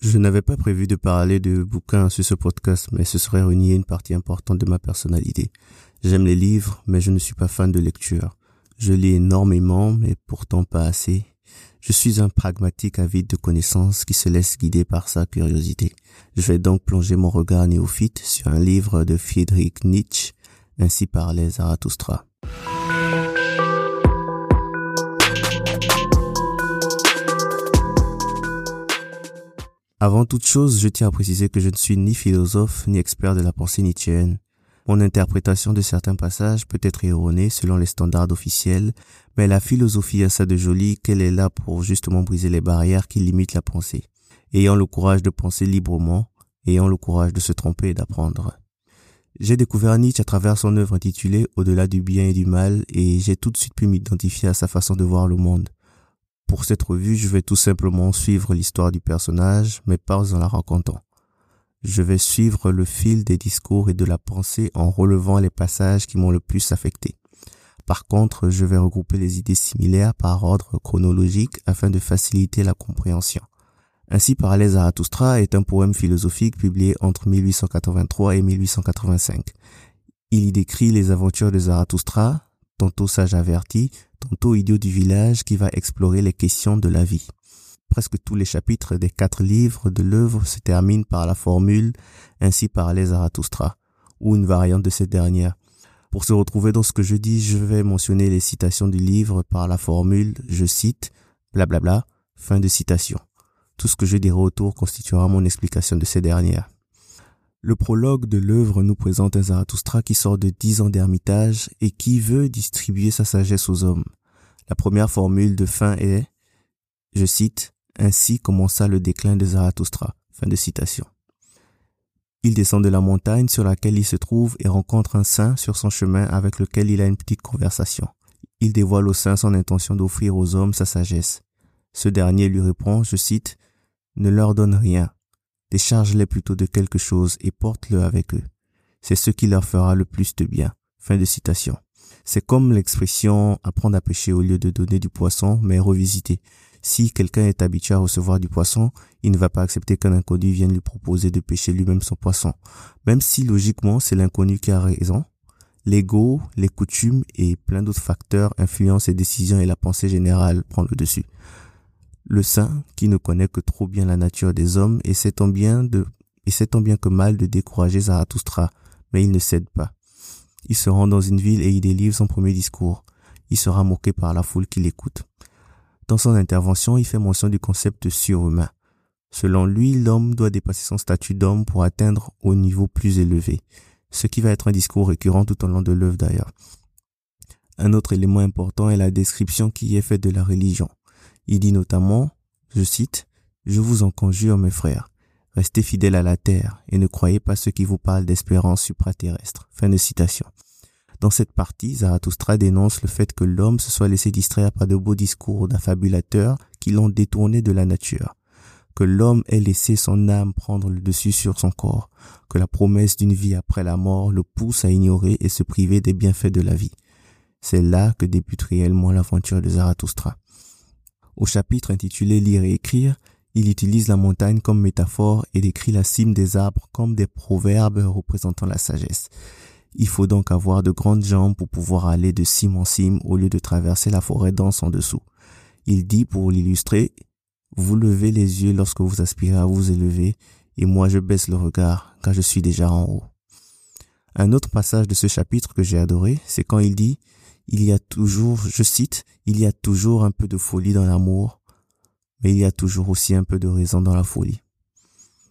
Je n'avais pas prévu de parler de bouquins sur ce podcast, mais ce serait renier une partie importante de ma personnalité. J'aime les livres, mais je ne suis pas fan de lecture. Je lis énormément, mais pourtant pas assez. Je suis un pragmatique avide de connaissances qui se laisse guider par sa curiosité. Je vais donc plonger mon regard néophyte sur un livre de Friedrich Nietzsche, ainsi parlait Zarathustra. Avant toute chose, je tiens à préciser que je ne suis ni philosophe ni expert de la pensée nietzschéenne. Mon interprétation de certains passages peut être erronée selon les standards officiels, mais la philosophie a ça de joli qu'elle est là pour justement briser les barrières qui limitent la pensée. Ayant le courage de penser librement, ayant le courage de se tromper et d'apprendre. J'ai découvert Nietzsche à travers son œuvre intitulée Au-delà du bien et du mal et j'ai tout de suite pu m'identifier à sa façon de voir le monde. Pour cette revue, je vais tout simplement suivre l'histoire du personnage, mais pas en la racontant. Je vais suivre le fil des discours et de la pensée en relevant les passages qui m'ont le plus affecté. Par contre, je vais regrouper les idées similaires par ordre chronologique afin de faciliter la compréhension. Ainsi, Parallèle Zarathustra est un poème philosophique publié entre 1883 et 1885. Il y décrit les aventures de Zarathustra, tantôt sage averti, tantôt idiot du village qui va explorer les questions de la vie. Presque tous les chapitres des quatre livres de l'œuvre se terminent par la formule ainsi parlez Zarathustra, ou une variante de cette dernière. Pour se retrouver dans ce que je dis, je vais mentionner les citations du livre par la formule je cite, blablabla, fin de citation. Tout ce que je dirai autour constituera mon explication de ces dernières. Le prologue de l'œuvre nous présente un Zarathustra qui sort de dix ans d'ermitage et qui veut distribuer sa sagesse aux hommes. La première formule de fin est, je cite, ainsi commença le déclin de Zarathustra. Il descend de la montagne sur laquelle il se trouve et rencontre un saint sur son chemin avec lequel il a une petite conversation. Il dévoile au saint son intention d'offrir aux hommes sa sagesse. Ce dernier lui répond, je cite, Ne leur donne rien, Décharge-les plutôt de quelque chose et porte-le avec eux. C'est ce qui leur fera le plus de bien. Fin de citation. C'est comme l'expression apprendre à pêcher au lieu de donner du poisson, mais revisiter. Si quelqu'un est habitué à recevoir du poisson, il ne va pas accepter qu'un inconnu vienne lui proposer de pêcher lui-même son poisson. Même si logiquement c'est l'inconnu qui a raison, l'ego, les coutumes et plein d'autres facteurs influencent ses décisions et la pensée générale prend le dessus. Le saint, qui ne connaît que trop bien la nature des hommes, essaie tant bien de, essaie tant bien que mal de décourager Zarathustra, mais il ne cède pas. Il se rend dans une ville et il délivre son premier discours. Il sera moqué par la foule qui l'écoute. Dans son intervention, il fait mention du concept surhumain. Selon lui, l'homme doit dépasser son statut d'homme pour atteindre au niveau plus élevé, ce qui va être un discours récurrent tout au long de l'œuvre d'ailleurs. Un autre élément important est la description qui est faite de la religion. Il dit notamment, je cite, Je vous en conjure, mes frères, restez fidèles à la terre et ne croyez pas ceux qui vous parlent d'espérance supraterrestre. Fin de citation. Dans cette partie, Zarathustra dénonce le fait que l'homme se soit laissé distraire par de beaux discours d'affabulateurs qui l'ont détourné de la nature, que l'homme ait laissé son âme prendre le dessus sur son corps, que la promesse d'une vie après la mort le pousse à ignorer et se priver des bienfaits de la vie. C'est là que débute réellement l'aventure de Zarathustra. Au chapitre intitulé Lire et écrire, il utilise la montagne comme métaphore et décrit la cime des arbres comme des proverbes représentant la sagesse. Il faut donc avoir de grandes jambes pour pouvoir aller de cime en cime au lieu de traverser la forêt dense en dessous. Il dit pour l'illustrer, vous levez les yeux lorsque vous aspirez à vous élever et moi je baisse le regard quand je suis déjà en haut. Un autre passage de ce chapitre que j'ai adoré, c'est quand il dit il y a toujours, je cite, il y a toujours un peu de folie dans l'amour, mais il y a toujours aussi un peu de raison dans la folie.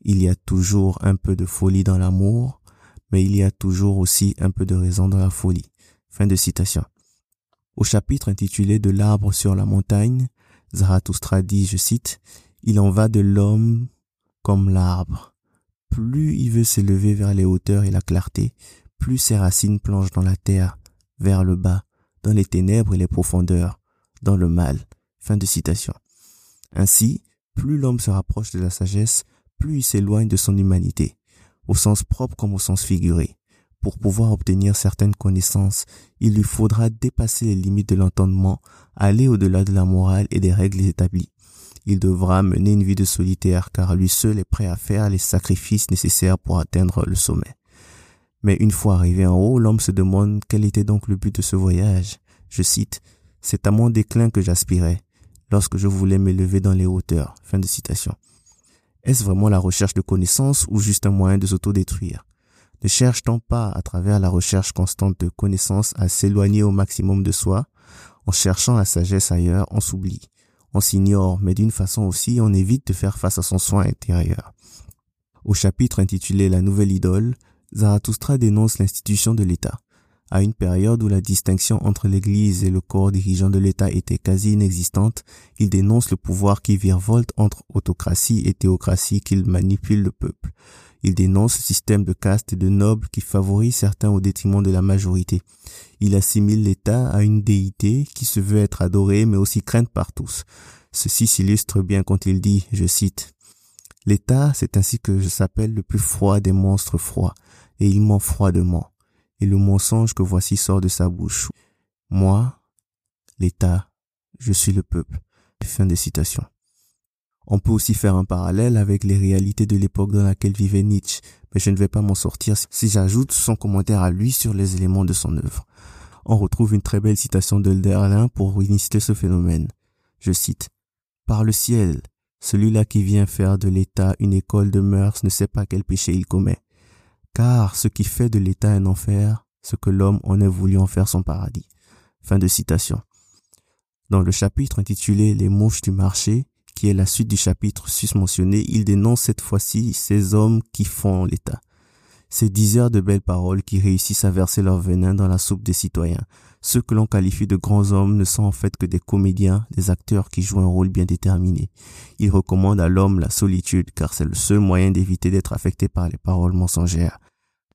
Il y a toujours un peu de folie dans l'amour, mais il y a toujours aussi un peu de raison dans la folie. Fin de citation. Au chapitre intitulé De l'arbre sur la montagne, Zarathustra dit, je cite, Il en va de l'homme comme l'arbre. Plus il veut s'élever vers les hauteurs et la clarté, plus ses racines plongent dans la terre, vers le bas, dans les ténèbres et les profondeurs, dans le mal. Fin de citation. Ainsi, plus l'homme se rapproche de la sagesse, plus il s'éloigne de son humanité, au sens propre comme au sens figuré. Pour pouvoir obtenir certaines connaissances, il lui faudra dépasser les limites de l'entendement, aller au-delà de la morale et des règles établies. Il devra mener une vie de solitaire car lui seul est prêt à faire les sacrifices nécessaires pour atteindre le sommet. Mais une fois arrivé en haut, l'homme se demande quel était donc le but de ce voyage. Je cite, C'est à mon déclin que j'aspirais, lorsque je voulais m'élever dans les hauteurs. Fin de citation. Est-ce vraiment la recherche de connaissances ou juste un moyen de s'autodétruire? Ne cherche-t-on pas, à travers la recherche constante de connaissances, à s'éloigner au maximum de soi? En cherchant la sagesse ailleurs, on s'oublie, on s'ignore, mais d'une façon aussi, on évite de faire face à son soin intérieur. Au chapitre intitulé La nouvelle idole, Zarathustra dénonce l'institution de l'État. À une période où la distinction entre l'Église et le corps dirigeant de l'État était quasi inexistante, il dénonce le pouvoir qui virevolte entre autocratie et théocratie qu'il manipule le peuple. Il dénonce le système de caste et de nobles qui favorise certains au détriment de la majorité. Il assimile l'État à une déité qui se veut être adorée mais aussi crainte par tous. Ceci s'illustre bien quand il dit, je cite, L'État, c'est ainsi que je s'appelle le plus froid des monstres froids, et il ment froidement et le mensonge que voici sort de sa bouche. Moi, l'État, je suis le peuple. Fin de citation. On peut aussi faire un parallèle avec les réalités de l'époque dans laquelle vivait Nietzsche, mais je ne vais pas m'en sortir si j'ajoute son commentaire à lui sur les éléments de son œuvre. On retrouve une très belle citation de Hölderlin pour illustrer ce phénomène. Je cite. Par le ciel, celui-là qui vient faire de l'État une école de mœurs ne sait pas quel péché il commet car ce qui fait de l'État un enfer, ce que l'homme en a voulu en faire son paradis. Fin de citation. Dans le chapitre intitulé Les mouches du marché, qui est la suite du chapitre susmentionné, il dénonce cette fois-ci ces hommes qui font l'État. Ces diseurs de belles paroles qui réussissent à verser leur venin dans la soupe des citoyens. Ceux que l'on qualifie de grands hommes ne sont en fait que des comédiens, des acteurs qui jouent un rôle bien déterminé. Ils recommandent à l'homme la solitude car c'est le seul moyen d'éviter d'être affecté par les paroles mensongères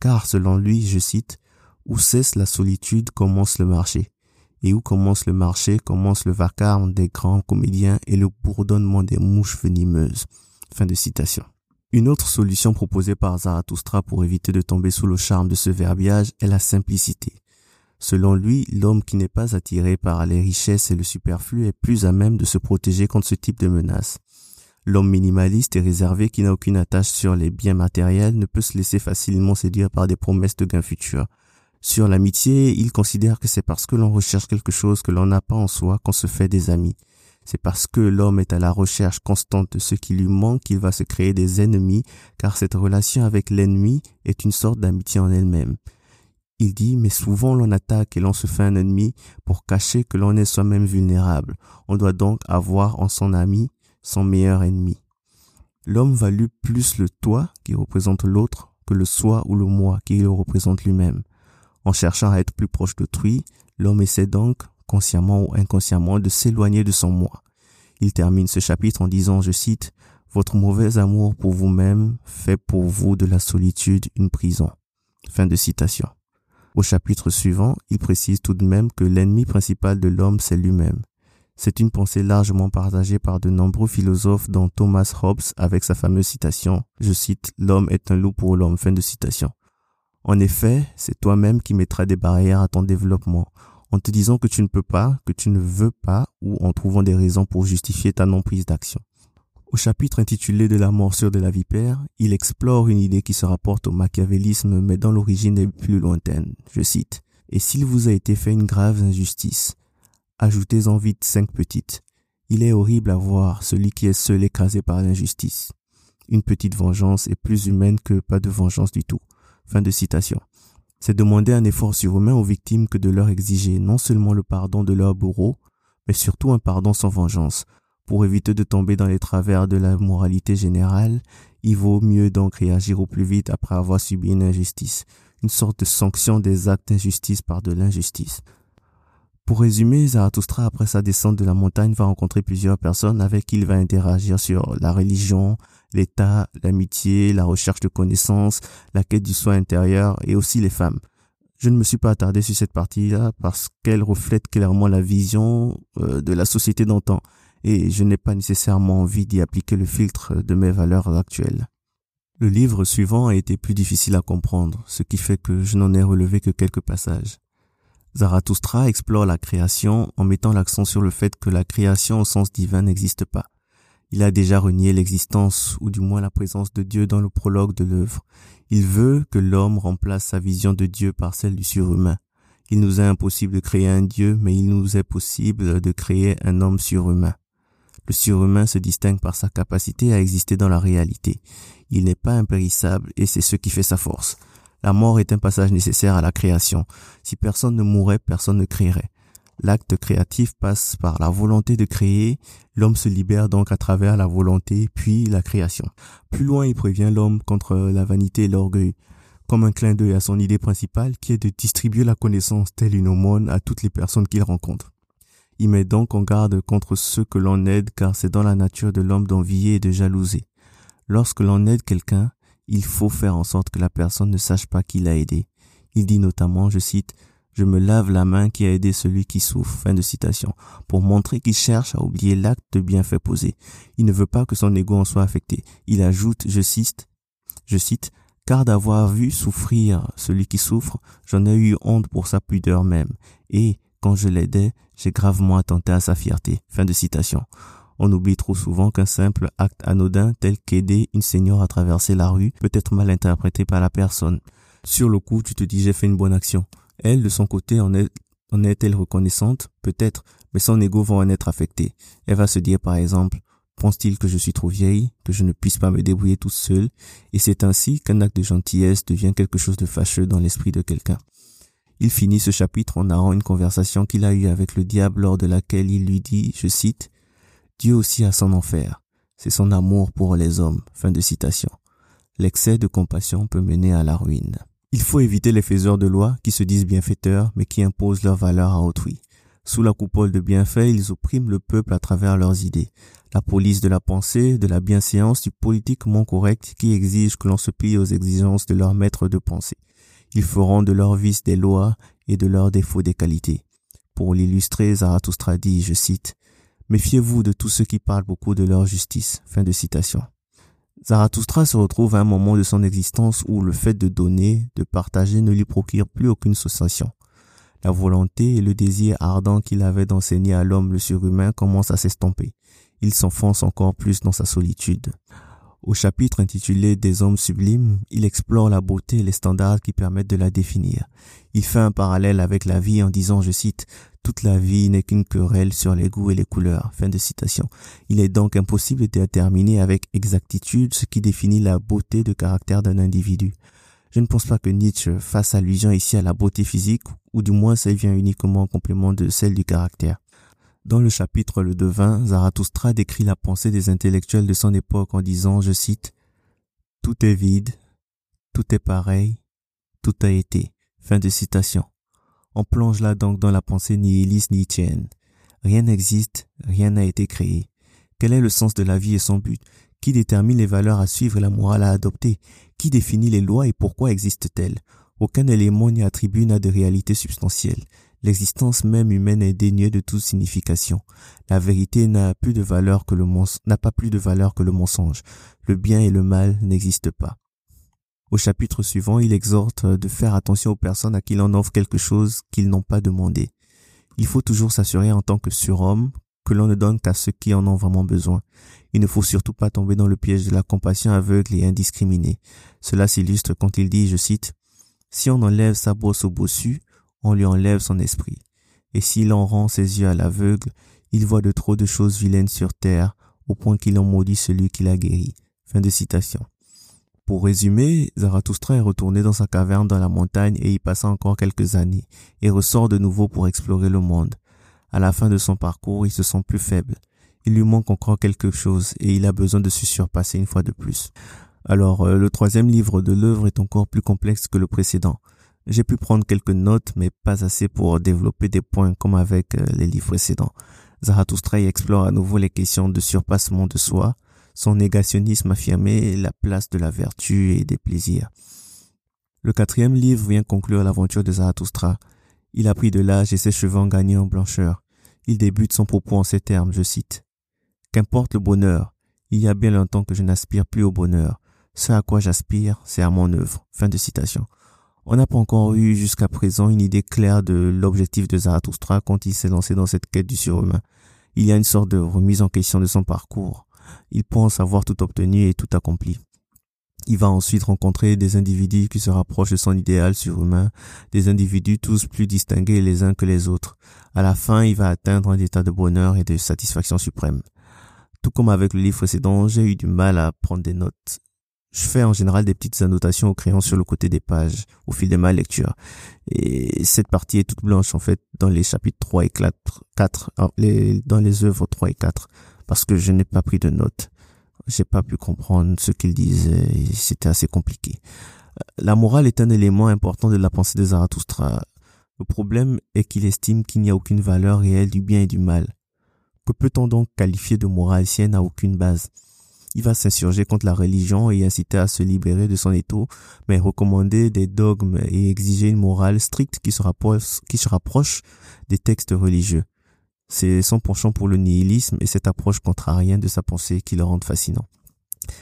car selon lui, je cite, où cesse la solitude commence le marché, et où commence le marché commence le vacarme des grands comédiens et le bourdonnement des mouches venimeuses. Fin de citation. Une autre solution proposée par Zarathustra pour éviter de tomber sous le charme de ce verbiage est la simplicité. Selon lui, l'homme qui n'est pas attiré par les richesses et le superflu est plus à même de se protéger contre ce type de menaces. L'homme minimaliste et réservé qui n'a aucune attache sur les biens matériels ne peut se laisser facilement séduire par des promesses de gains futurs. Sur l'amitié, il considère que c'est parce que l'on recherche quelque chose que l'on n'a pas en soi qu'on se fait des amis. C'est parce que l'homme est à la recherche constante de ce qui lui manque qu'il va se créer des ennemis, car cette relation avec l'ennemi est une sorte d'amitié en elle-même. Il dit, mais souvent l'on attaque et l'on se fait un ennemi pour cacher que l'on est soi-même vulnérable. On doit donc avoir en son ami son meilleur ennemi. L'homme valut plus le toi qui représente l'autre que le soi ou le moi qui le représente lui-même. En cherchant à être plus proche d'autrui, l'homme essaie donc, consciemment ou inconsciemment, de s'éloigner de son moi. Il termine ce chapitre en disant, je cite, Votre mauvais amour pour vous-même fait pour vous de la solitude une prison. Fin de citation. Au chapitre suivant, il précise tout de même que l'ennemi principal de l'homme, c'est lui-même. C'est une pensée largement partagée par de nombreux philosophes dont Thomas Hobbes avec sa fameuse citation, je cite, L'homme est un loup pour l'homme, fin de citation. En effet, c'est toi-même qui mettras des barrières à ton développement, en te disant que tu ne peux pas, que tu ne veux pas, ou en trouvant des raisons pour justifier ta non-prise d'action. Au chapitre intitulé de la morsure de la vipère, il explore une idée qui se rapporte au machiavélisme mais dont l'origine est plus lointaine. Je cite, Et s'il vous a été fait une grave injustice, Ajoutez-en vite cinq petites. Il est horrible à voir celui qui est seul écrasé par l'injustice. Une petite vengeance est plus humaine que pas de vengeance du tout. Fin de citation. C'est demander un effort surhumain aux victimes que de leur exiger non seulement le pardon de leur bourreau, mais surtout un pardon sans vengeance. Pour éviter de tomber dans les travers de la moralité générale, il vaut mieux donc réagir au plus vite après avoir subi une injustice, une sorte de sanction des actes d'injustice par de l'injustice. Pour résumer, Zarathustra, après sa descente de la montagne, va rencontrer plusieurs personnes avec qui il va interagir sur la religion, l'état, l'amitié, la recherche de connaissances, la quête du soin intérieur et aussi les femmes. Je ne me suis pas attardé sur cette partie-là parce qu'elle reflète clairement la vision euh, de la société d'antan et je n'ai pas nécessairement envie d'y appliquer le filtre de mes valeurs actuelles. Le livre suivant a été plus difficile à comprendre, ce qui fait que je n'en ai relevé que quelques passages. Zarathustra explore la création en mettant l'accent sur le fait que la création au sens divin n'existe pas. Il a déjà renié l'existence, ou du moins la présence de Dieu dans le prologue de l'œuvre. Il veut que l'homme remplace sa vision de Dieu par celle du surhumain. Il nous est impossible de créer un Dieu, mais il nous est possible de créer un homme surhumain. Le surhumain se distingue par sa capacité à exister dans la réalité. Il n'est pas impérissable et c'est ce qui fait sa force. La mort est un passage nécessaire à la création. Si personne ne mourait, personne ne créerait. L'acte créatif passe par la volonté de créer, l'homme se libère donc à travers la volonté, puis la création. Plus loin, il prévient l'homme contre la vanité et l'orgueil, comme un clin d'œil à son idée principale qui est de distribuer la connaissance telle une aumône à toutes les personnes qu'il rencontre. Il met donc en garde contre ceux que l'on aide car c'est dans la nature de l'homme d'envier et de jalouser. Lorsque l'on aide quelqu'un, il faut faire en sorte que la personne ne sache pas qui l'a aidé. Il dit notamment, je cite, je me lave la main qui a aidé celui qui souffre. Fin de citation. Pour montrer qu'il cherche à oublier l'acte de bienfait posé. Il ne veut pas que son ego en soit affecté. Il ajoute, je cite, je cite, car d'avoir vu souffrir celui qui souffre, j'en ai eu honte pour sa pudeur même. Et, quand je l'aidais, j'ai gravement attenté à sa fierté. Fin de citation. On oublie trop souvent qu'un simple acte anodin tel qu'aider une seigneur à traverser la rue peut être mal interprété par la personne. Sur le coup, tu te dis j'ai fait une bonne action. Elle, de son côté, en est, en est-elle reconnaissante? Peut-être, mais son ego va en être affecté. Elle va se dire par exemple, pense-t-il que je suis trop vieille, que je ne puisse pas me débrouiller toute seule Et c'est ainsi qu'un acte de gentillesse devient quelque chose de fâcheux dans l'esprit de quelqu'un. Il finit ce chapitre en narrant une conversation qu'il a eue avec le diable lors de laquelle il lui dit, je cite, Dieu aussi a son enfer. C'est son amour pour les hommes. Fin de citation. L'excès de compassion peut mener à la ruine. Il faut éviter les faiseurs de loi qui se disent bienfaiteurs mais qui imposent leurs valeurs à autrui. Sous la coupole de bienfaits, ils oppriment le peuple à travers leurs idées. La police de la pensée, de la bienséance, du politiquement correct qui exige que l'on se plie aux exigences de leur maître de pensée. Ils feront de leurs vices des lois et de leurs défauts des qualités. Pour l'illustrer, Zarathustra dit, je cite, Méfiez-vous de tous ceux qui parlent beaucoup de leur justice. Fin de citation. Zarathustra se retrouve à un moment de son existence où le fait de donner, de partager ne lui procure plus aucune sensation. La volonté et le désir ardent qu'il avait d'enseigner à l'homme le surhumain commencent à s'estomper. Il s'enfonce encore plus dans sa solitude. Au chapitre intitulé Des hommes sublimes, il explore la beauté et les standards qui permettent de la définir. Il fait un parallèle avec la vie en disant, je cite, toute la vie n'est qu'une querelle sur les goûts et les couleurs. Fin de citation. Il est donc impossible de déterminer avec exactitude ce qui définit la beauté de caractère d'un individu. Je ne pense pas que Nietzsche fasse allusion ici à la beauté physique, ou du moins celle vient uniquement en complément de celle du caractère. Dans le chapitre Le Devin, Zarathustra décrit la pensée des intellectuels de son époque en disant, je cite, Tout est vide, tout est pareil, tout a été. Fin de citation. On plonge là donc dans la pensée nihiliste nietzschéenne. Rien n'existe, rien n'a été créé. Quel est le sens de la vie et son but? Qui détermine les valeurs à suivre et la morale à adopter? Qui définit les lois et pourquoi existent-elles? Aucun élément n'y attribue n'a de réalité substantielle. L'existence même humaine est dénuée de toute signification. La vérité n'a n'a pas plus de valeur que le mensonge. Le bien et le mal n'existent pas. Au chapitre suivant, il exhorte de faire attention aux personnes à qui l'on offre quelque chose qu'ils n'ont pas demandé. Il faut toujours s'assurer en tant que surhomme que l'on ne donne qu'à ceux qui en ont vraiment besoin. Il ne faut surtout pas tomber dans le piège de la compassion aveugle et indiscriminée. Cela s'illustre quand il dit, je cite, Si on enlève sa brosse au bossu, on lui enlève son esprit. Et s'il en rend ses yeux à l'aveugle, il voit de trop de choses vilaines sur terre, au point qu'il en maudit celui qui l'a guéri. Fin de citation. Pour résumer, Zarathustra est retourné dans sa caverne dans la montagne et y passa encore quelques années, et ressort de nouveau pour explorer le monde. À la fin de son parcours, il se sent plus faible. Il lui manque encore quelque chose et il a besoin de se surpasser une fois de plus. Alors, euh, le troisième livre de l'œuvre est encore plus complexe que le précédent. J'ai pu prendre quelques notes, mais pas assez pour développer des points comme avec euh, les livres précédents. Zarathustra y explore à nouveau les questions de surpassement de soi, son négationnisme affirmé la place de la vertu et des plaisirs. Le quatrième livre vient conclure l'aventure de Zarathustra. Il a pris de l'âge et ses cheveux ont gagné en blancheur. Il débute son propos en ces termes, je cite. Qu'importe le bonheur, il y a bien longtemps que je n'aspire plus au bonheur. Ce à quoi j'aspire, c'est à mon œuvre. Fin de citation. On n'a pas encore eu jusqu'à présent une idée claire de l'objectif de Zarathustra quand il s'est lancé dans cette quête du surhumain. Il y a une sorte de remise en question de son parcours. Il pense avoir tout obtenu et tout accompli. Il va ensuite rencontrer des individus qui se rapprochent de son idéal surhumain, des individus tous plus distingués les uns que les autres. À la fin, il va atteindre un état de bonheur et de satisfaction suprême. Tout comme avec le livre précédent, j'ai eu du mal à prendre des notes. Je fais en général des petites annotations au crayon sur le côté des pages au fil de ma lecture. Et cette partie est toute blanche en fait dans les chapitres 3 et 4, 4 dans les œuvres 3 et 4 parce que je n'ai pas pris de notes j'ai pas pu comprendre ce qu'il disait, c'était assez compliqué. La morale est un élément important de la pensée de Zarathustra. Le problème est qu'il estime qu'il n'y a aucune valeur réelle du bien et du mal. Que peut-on donc qualifier de morale si elle n'a aucune base? Il va s'insurger contre la religion et inciter à se libérer de son étau, mais recommander des dogmes et exiger une morale stricte qui se rapproche des textes religieux. C'est son penchant pour le nihilisme et cette approche contrarienne de sa pensée qui le rendent fascinant.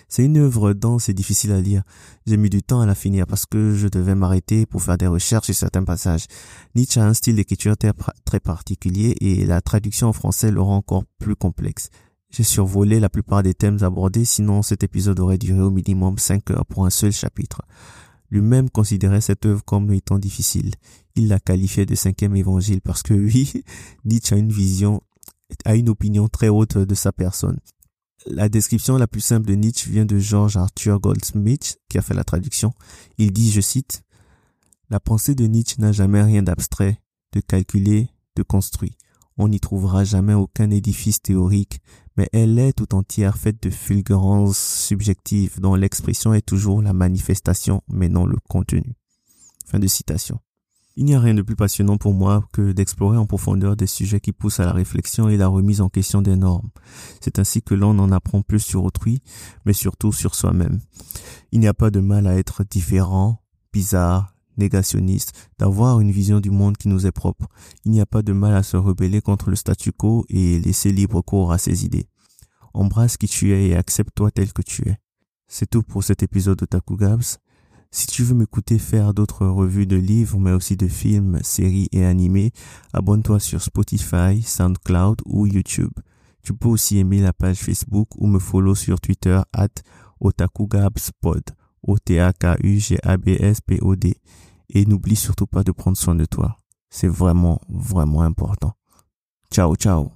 C'est une œuvre dense et difficile à lire. J'ai mis du temps à la finir parce que je devais m'arrêter pour faire des recherches sur certains passages. Nietzsche a un style d'écriture très particulier et la traduction en français le rend encore plus complexe. J'ai survolé la plupart des thèmes abordés, sinon cet épisode aurait duré au minimum 5 heures pour un seul chapitre. Lui-même considérait cette œuvre comme étant difficile. Il la qualifiait de cinquième évangile parce que oui, Nietzsche a une vision, a une opinion très haute de sa personne. La description la plus simple de Nietzsche vient de George Arthur Goldsmith, qui a fait la traduction. Il dit, je cite, La pensée de Nietzsche n'a jamais rien d'abstrait, de calculé, de construit. On n'y trouvera jamais aucun édifice théorique, mais elle est tout entière faite de fulgurances subjectives dont l'expression est toujours la manifestation mais non le contenu. Fin de citation. Il n'y a rien de plus passionnant pour moi que d'explorer en profondeur des sujets qui poussent à la réflexion et la remise en question des normes. C'est ainsi que l'on en apprend plus sur autrui, mais surtout sur soi-même. Il n'y a pas de mal à être différent, bizarre, négationniste, d'avoir une vision du monde qui nous est propre. Il n'y a pas de mal à se rebeller contre le statu quo et laisser libre cours à ses idées. Embrasse qui tu es et accepte-toi tel que tu es. C'est tout pour cet épisode de Taku Gabs. Si tu veux m'écouter faire d'autres revues de livres, mais aussi de films, séries et animés, abonne-toi sur Spotify, SoundCloud ou YouTube. Tu peux aussi aimer la page Facebook ou me follow sur Twitter at otakugabspod. O-T-A-K-U-G-A-B-S-P-O-D. Et n'oublie surtout pas de prendre soin de toi. C'est vraiment, vraiment important. Ciao, ciao.